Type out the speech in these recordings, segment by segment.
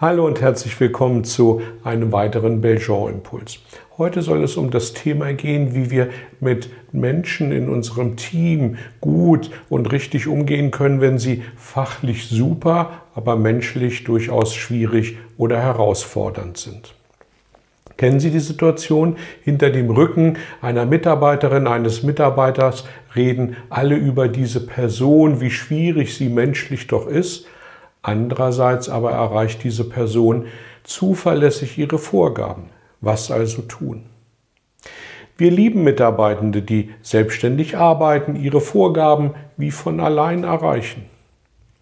Hallo und herzlich willkommen zu einem weiteren Belgian-Impuls. Heute soll es um das Thema gehen, wie wir mit Menschen in unserem Team gut und richtig umgehen können, wenn sie fachlich super, aber menschlich durchaus schwierig oder herausfordernd sind. Kennen Sie die Situation? Hinter dem Rücken einer Mitarbeiterin, eines Mitarbeiters reden alle über diese Person, wie schwierig sie menschlich doch ist. Andererseits aber erreicht diese Person zuverlässig ihre Vorgaben. Was also tun? Wir lieben Mitarbeitende, die selbstständig arbeiten, ihre Vorgaben wie von allein erreichen.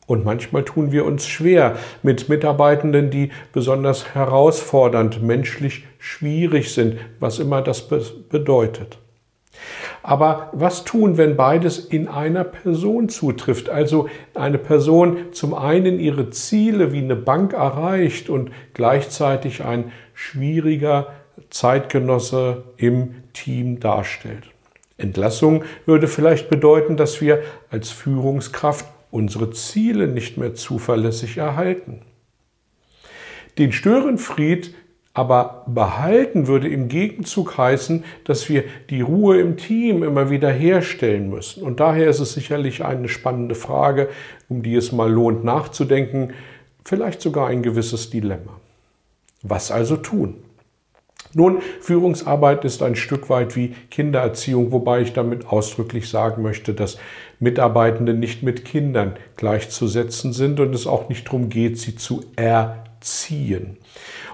Und manchmal tun wir uns schwer mit Mitarbeitenden, die besonders herausfordernd, menschlich schwierig sind, was immer das bedeutet. Aber was tun, wenn beides in einer Person zutrifft? Also eine Person zum einen ihre Ziele wie eine Bank erreicht und gleichzeitig ein schwieriger Zeitgenosse im Team darstellt. Entlassung würde vielleicht bedeuten, dass wir als Führungskraft unsere Ziele nicht mehr zuverlässig erhalten. Den Störenfried aber behalten würde im Gegenzug heißen, dass wir die Ruhe im Team immer wieder herstellen müssen. Und daher ist es sicherlich eine spannende Frage, um die es mal lohnt nachzudenken, vielleicht sogar ein gewisses Dilemma. Was also tun? Nun, Führungsarbeit ist ein Stück weit wie Kindererziehung, wobei ich damit ausdrücklich sagen möchte, dass Mitarbeitende nicht mit Kindern gleichzusetzen sind und es auch nicht darum geht, sie zu erziehen.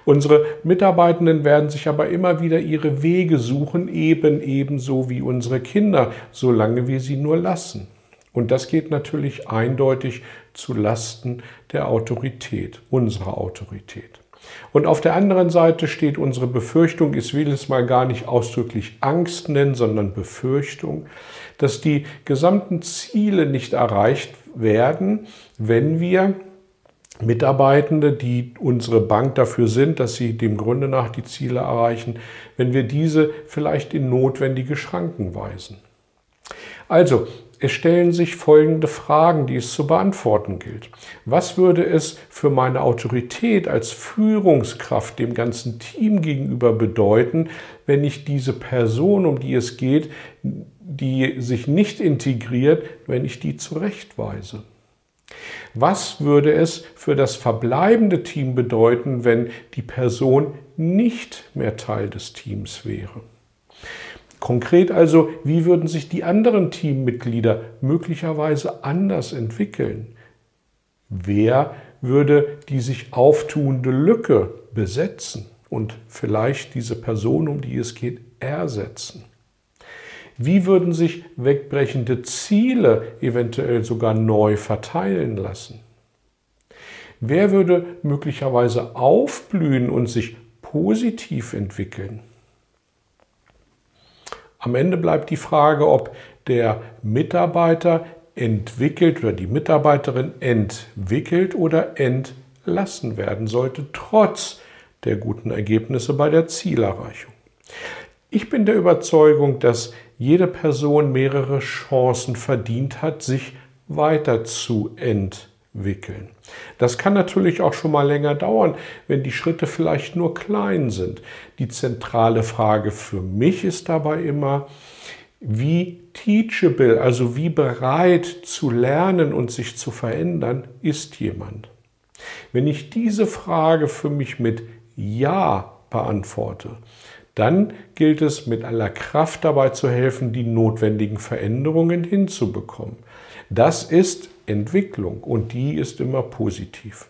Unsere Mitarbeitenden werden sich aber immer wieder ihre Wege suchen, eben ebenso wie unsere Kinder, solange wir sie nur lassen. Und das geht natürlich eindeutig zu Lasten der Autorität, unserer Autorität. Und auf der anderen Seite steht unsere Befürchtung, ich will es mal gar nicht ausdrücklich Angst nennen, sondern Befürchtung, dass die gesamten Ziele nicht erreicht werden, wenn wir Mitarbeitende, die unsere Bank dafür sind, dass sie dem Grunde nach die Ziele erreichen, wenn wir diese vielleicht in notwendige Schranken weisen. Also, es stellen sich folgende Fragen, die es zu beantworten gilt. Was würde es für meine Autorität als Führungskraft dem ganzen Team gegenüber bedeuten, wenn ich diese Person, um die es geht, die sich nicht integriert, wenn ich die zurechtweise? Was würde es für das verbleibende Team bedeuten, wenn die Person nicht mehr Teil des Teams wäre? Konkret also, wie würden sich die anderen Teammitglieder möglicherweise anders entwickeln? Wer würde die sich auftuende Lücke besetzen und vielleicht diese Person, um die es geht, ersetzen? Wie würden sich wegbrechende Ziele eventuell sogar neu verteilen lassen? Wer würde möglicherweise aufblühen und sich positiv entwickeln? Am Ende bleibt die Frage, ob der Mitarbeiter entwickelt oder die Mitarbeiterin entwickelt oder entlassen werden sollte, trotz der guten Ergebnisse bei der Zielerreichung. Ich bin der Überzeugung, dass jede Person mehrere Chancen verdient hat, sich weiterzuentwickeln. Das kann natürlich auch schon mal länger dauern, wenn die Schritte vielleicht nur klein sind. Die zentrale Frage für mich ist dabei immer, wie teachable, also wie bereit zu lernen und sich zu verändern, ist jemand? Wenn ich diese Frage für mich mit Ja beantworte, dann gilt es mit aller Kraft dabei zu helfen, die notwendigen Veränderungen hinzubekommen. Das ist Entwicklung und die ist immer positiv.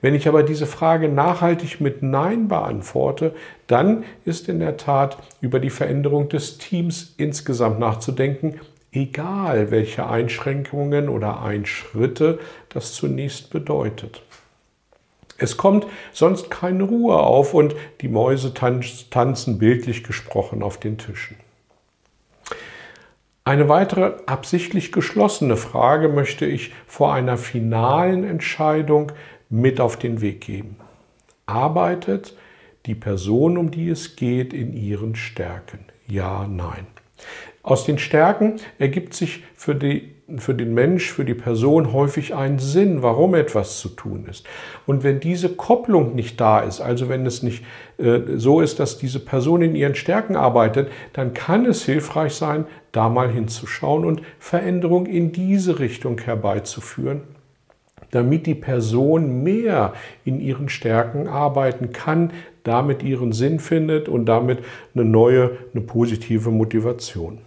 Wenn ich aber diese Frage nachhaltig mit Nein beantworte, dann ist in der Tat über die Veränderung des Teams insgesamt nachzudenken, egal welche Einschränkungen oder Einschritte das zunächst bedeutet. Es kommt sonst keine Ruhe auf und die Mäuse tanzen bildlich gesprochen auf den Tischen. Eine weitere absichtlich geschlossene Frage möchte ich vor einer finalen Entscheidung mit auf den Weg geben. Arbeitet die Person, um die es geht, in ihren Stärken? Ja, nein. Aus den Stärken ergibt sich für, die, für den Mensch, für die Person häufig ein Sinn, warum etwas zu tun ist. Und wenn diese Kopplung nicht da ist, also wenn es nicht äh, so ist, dass diese Person in ihren Stärken arbeitet, dann kann es hilfreich sein, da mal hinzuschauen und Veränderung in diese Richtung herbeizuführen damit die Person mehr in ihren Stärken arbeiten kann, damit ihren Sinn findet und damit eine neue, eine positive Motivation.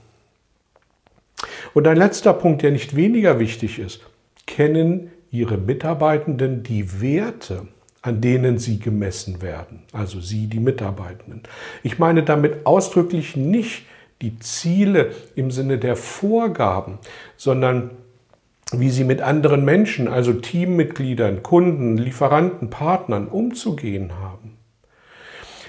Und ein letzter Punkt, der nicht weniger wichtig ist, kennen Ihre Mitarbeitenden die Werte, an denen sie gemessen werden, also Sie, die Mitarbeitenden. Ich meine damit ausdrücklich nicht die Ziele im Sinne der Vorgaben, sondern wie sie mit anderen Menschen, also Teammitgliedern, Kunden, Lieferanten, Partnern umzugehen haben.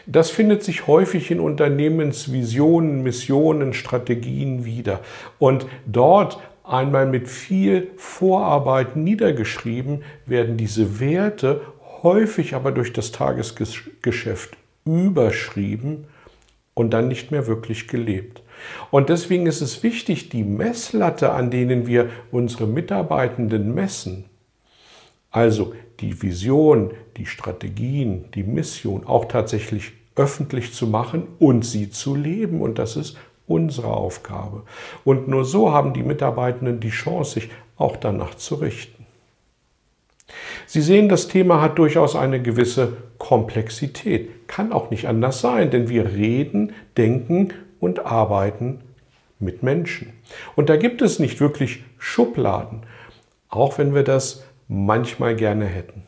Das findet sich häufig in Unternehmensvisionen, Missionen, Strategien wieder. Und dort einmal mit viel Vorarbeit niedergeschrieben werden diese Werte häufig aber durch das Tagesgeschäft überschrieben und dann nicht mehr wirklich gelebt. Und deswegen ist es wichtig, die Messlatte, an denen wir unsere Mitarbeitenden messen, also die Vision, die Strategien, die Mission auch tatsächlich öffentlich zu machen und sie zu leben. Und das ist unsere Aufgabe. Und nur so haben die Mitarbeitenden die Chance, sich auch danach zu richten. Sie sehen, das Thema hat durchaus eine gewisse Komplexität. Kann auch nicht anders sein, denn wir reden, denken und arbeiten mit Menschen. Und da gibt es nicht wirklich Schubladen, auch wenn wir das manchmal gerne hätten.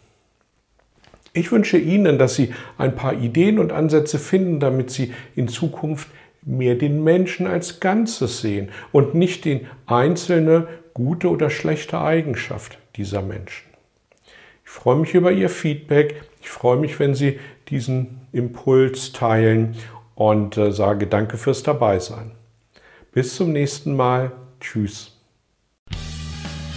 Ich wünsche Ihnen, dass Sie ein paar Ideen und Ansätze finden, damit Sie in Zukunft mehr den Menschen als Ganzes sehen und nicht die einzelne gute oder schlechte Eigenschaft dieser Menschen. Ich freue mich über Ihr Feedback. Ich freue mich, wenn Sie diesen Impuls teilen und äh, sage danke fürs Dabeisein. Bis zum nächsten Mal. Tschüss.